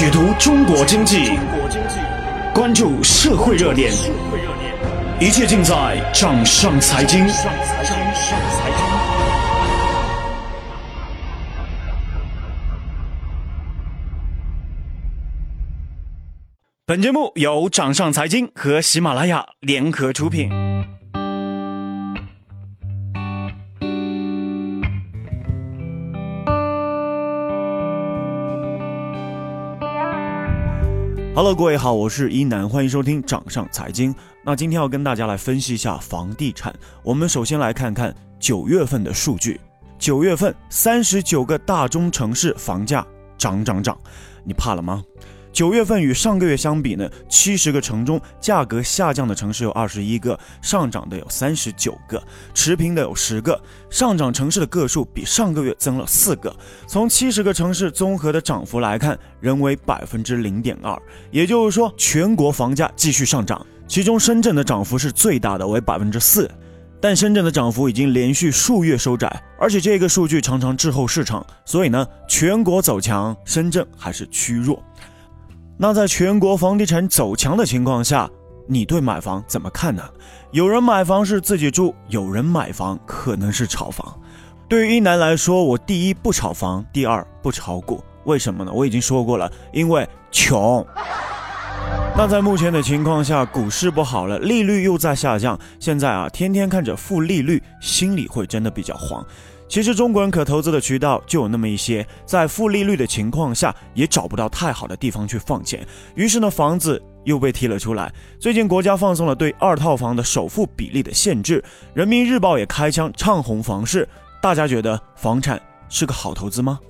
解读中国经济，关注社会热点，一切尽在掌上财经。本节目由掌上财经和喜马拉雅联合出品。Hello，各位好，我是一楠，欢迎收听掌上财经。那今天要跟大家来分析一下房地产。我们首先来看看九月份的数据。九月份三十九个大中城市房价涨涨涨，你怕了吗？九月份与上个月相比呢，七十个城中价格下降的城市有二十一个，上涨的有三十九个，持平的有十个。上涨城市的个数比上个月增了四个。从七十个城市综合的涨幅来看，仍为百分之零点二，也就是说全国房价继续上涨。其中深圳的涨幅是最大的，为百分之四。但深圳的涨幅已经连续数月收窄，而且这个数据常常滞后市场，所以呢，全国走强，深圳还是趋弱。那在全国房地产走强的情况下，你对买房怎么看呢？有人买房是自己住，有人买房可能是炒房。对于一男来说，我第一不炒房，第二不炒股。为什么呢？我已经说过了，因为穷。那在目前的情况下，股市不好了，利率又在下降，现在啊，天天看着负利率，心里会真的比较慌。其实中国人可投资的渠道就有那么一些，在负利率的情况下，也找不到太好的地方去放钱，于是呢，房子又被提了出来。最近国家放松了对二套房的首付比例的限制，人民日报也开枪唱红房市。大家觉得房产是个好投资吗？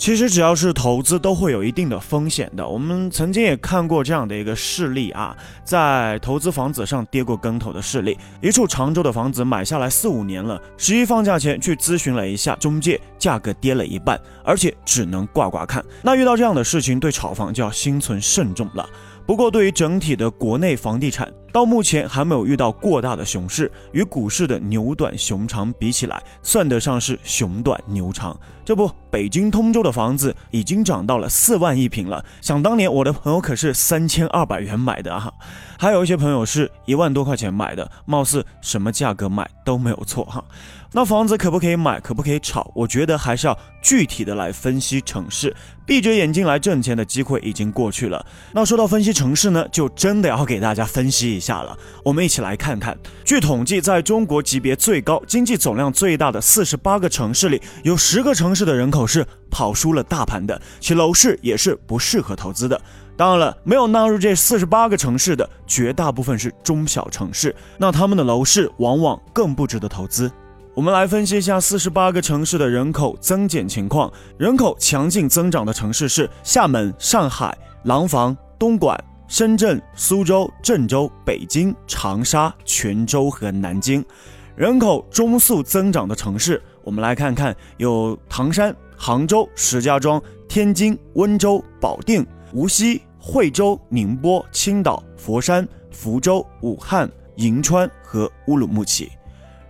其实只要是投资，都会有一定的风险的。我们曾经也看过这样的一个事例啊，在投资房子上跌过跟头的事例。一处常州的房子买下来四五年了，十一放假前去咨询了一下中介，价格跌了一半，而且只能挂挂看。那遇到这样的事情，对炒房就要心存慎重了。不过，对于整体的国内房地产，到目前还没有遇到过大的熊市，与股市的牛短熊长比起来，算得上是熊短牛长。这不，北京通州的房子已经涨到了四万一平了。想当年，我的朋友可是三千二百元买的啊，还有一些朋友是一万多块钱买的，貌似什么价格买都没有错哈。那房子可不可以买，可不可以炒？我觉得还是要具体的来分析城市。闭着眼睛来挣钱的机会已经过去了。那说到分析城市呢，就真的要给大家分析一下了。我们一起来看看，据统计，在中国级别最高、经济总量最大的四十八个城市里，有十个城市的人口是跑输了大盘的，其楼市也是不适合投资的。当然了，没有纳入这四十八个城市的绝大部分是中小城市，那他们的楼市往往更不值得投资。我们来分析一下四十八个城市的人口增减情况。人口强劲增长的城市是厦门、上海、廊坊、东莞、深圳、苏州、郑州、北京、长沙、泉州和南京。人口中速增长的城市，我们来看看有唐山、杭州、石家庄、天津、温州、保定、无锡、惠州、宁波、青岛、佛山、福州、武汉、银川和乌鲁木齐。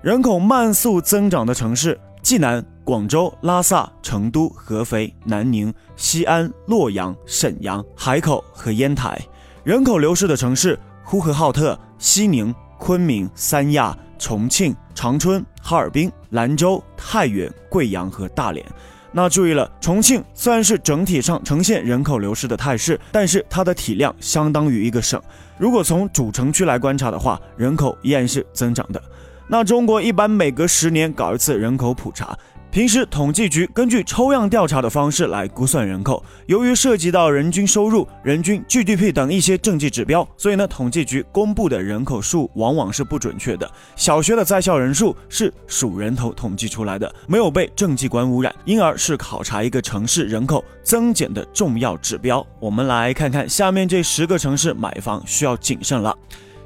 人口慢速增长的城市：济南、广州、拉萨、成都、合肥、南宁、西安、洛阳、沈阳、海口和烟台。人口流失的城市：呼和浩特、西宁、昆明、三亚、重庆、长春、哈尔滨、兰州、太原、贵阳和大连。那注意了，重庆虽然是整体上呈现人口流失的态势，但是它的体量相当于一个省。如果从主城区来观察的话，人口依然是增长的。那中国一般每隔十年搞一次人口普查，平时统计局根据抽样调查的方式来估算人口。由于涉及到人均收入、人均 GDP 等一些政绩指标，所以呢，统计局公布的人口数往往是不准确的。小学的在校人数是数人头统计出来的，没有被政绩观污染，因而是考察一个城市人口增减的重要指标。我们来看看下面这十个城市买房需要谨慎了。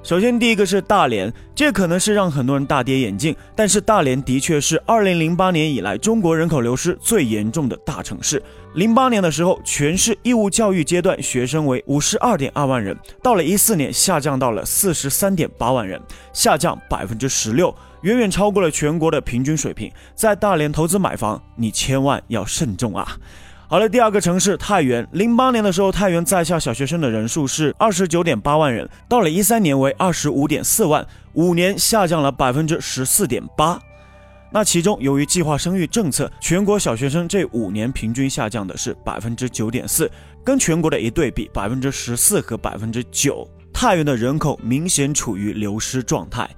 首先，第一个是大连，这可能是让很多人大跌眼镜。但是，大连的确是2008年以来中国人口流失最严重的大城市。08年的时候，全市义务教育阶段学生为52.2万人，到了14年下降到了43.8万人，下降百分之十六，远远超过了全国的平均水平。在大连投资买房，你千万要慎重啊！好了，第二个城市太原，零八年的时候，太原在校小学生的人数是二十九点八万人，到了一三年为二十五点四万，五年下降了百分之十四点八。那其中，由于计划生育政策，全国小学生这五年平均下降的是百分之九点四，跟全国的一对比，百分之十四和百分之九，太原的人口明显处于流失状态。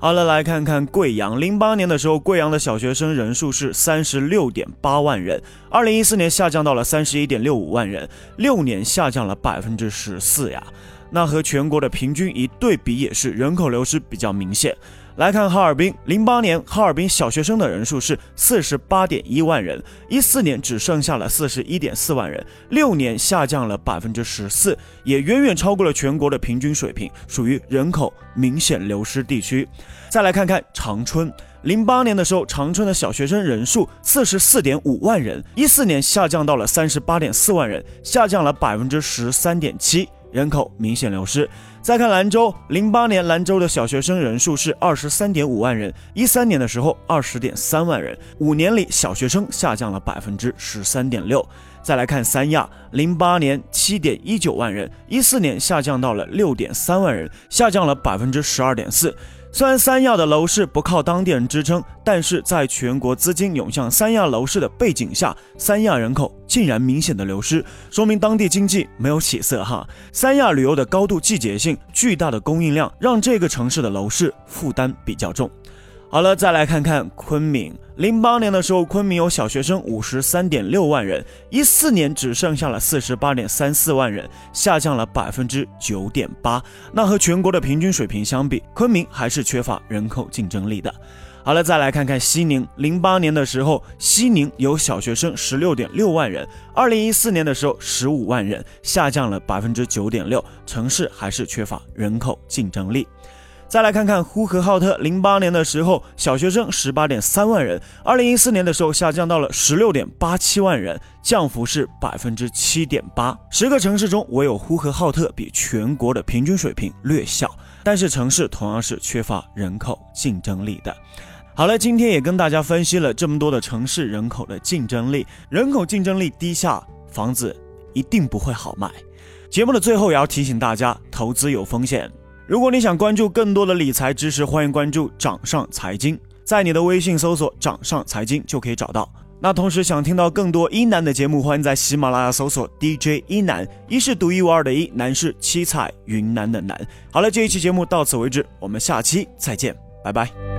好了，来看看贵阳。零八年的时候，贵阳的小学生人数是三十六点八万人，二零一四年下降到了三十一点六五万人，六年下降了百分之十四呀。那和全国的平均一对比，也是人口流失比较明显。来看哈尔滨，零八年哈尔滨小学生的人数是四十八点一万人，一四年只剩下了四十一点四万人，六年下降了百分之十四，也远远超过了全国的平均水平，属于人口明显流失地区。再来看看长春，零八年的时候，长春的小学生人数四十四点五万人，一四年下降到了三十八点四万人，下降了百分之十三点七。人口明显流失。再看兰州，零八年兰州的小学生人数是二十三点五万人，一三年的时候二十点三万人，五年里小学生下降了百分之十三点六。再来看三亚，零八年七点一九万人，一四年下降到了六点三万人，下降了百分之十二点四。虽然三亚的楼市不靠当地人支撑，但是在全国资金涌向三亚楼市的背景下，三亚人口竟然明显的流失，说明当地经济没有起色哈。三亚旅游的高度季节性、巨大的供应量，让这个城市的楼市负担比较重。好了，再来看看昆明。零八年的时候，昆明有小学生五十三点六万人，一四年只剩下了四十八点三四万人，下降了百分之九点八。那和全国的平均水平相比，昆明还是缺乏人口竞争力的。好了，再来看看西宁。零八年的时候，西宁有小学生十六点六万人，二零一四年的时候十五万人，下降了百分之九点六。城市还是缺乏人口竞争力。再来看看呼和浩特，零八年的时候小学生十八点三万人，二零一四年的时候下降到了十六点八七万人，降幅是百分之七点八。十个城市中，唯有呼和浩特比全国的平均水平略小，但是城市同样是缺乏人口竞争力的。好了，今天也跟大家分析了这么多的城市人口的竞争力，人口竞争力低下，房子一定不会好卖。节目的最后也要提醒大家，投资有风险。如果你想关注更多的理财知识，欢迎关注掌上财经，在你的微信搜索“掌上财经”就可以找到。那同时想听到更多一南的节目，欢迎在喜马拉雅搜索 DJ 一南，一是独一无二的一，南是七彩云南的南。好了，这一期节目到此为止，我们下期再见，拜拜。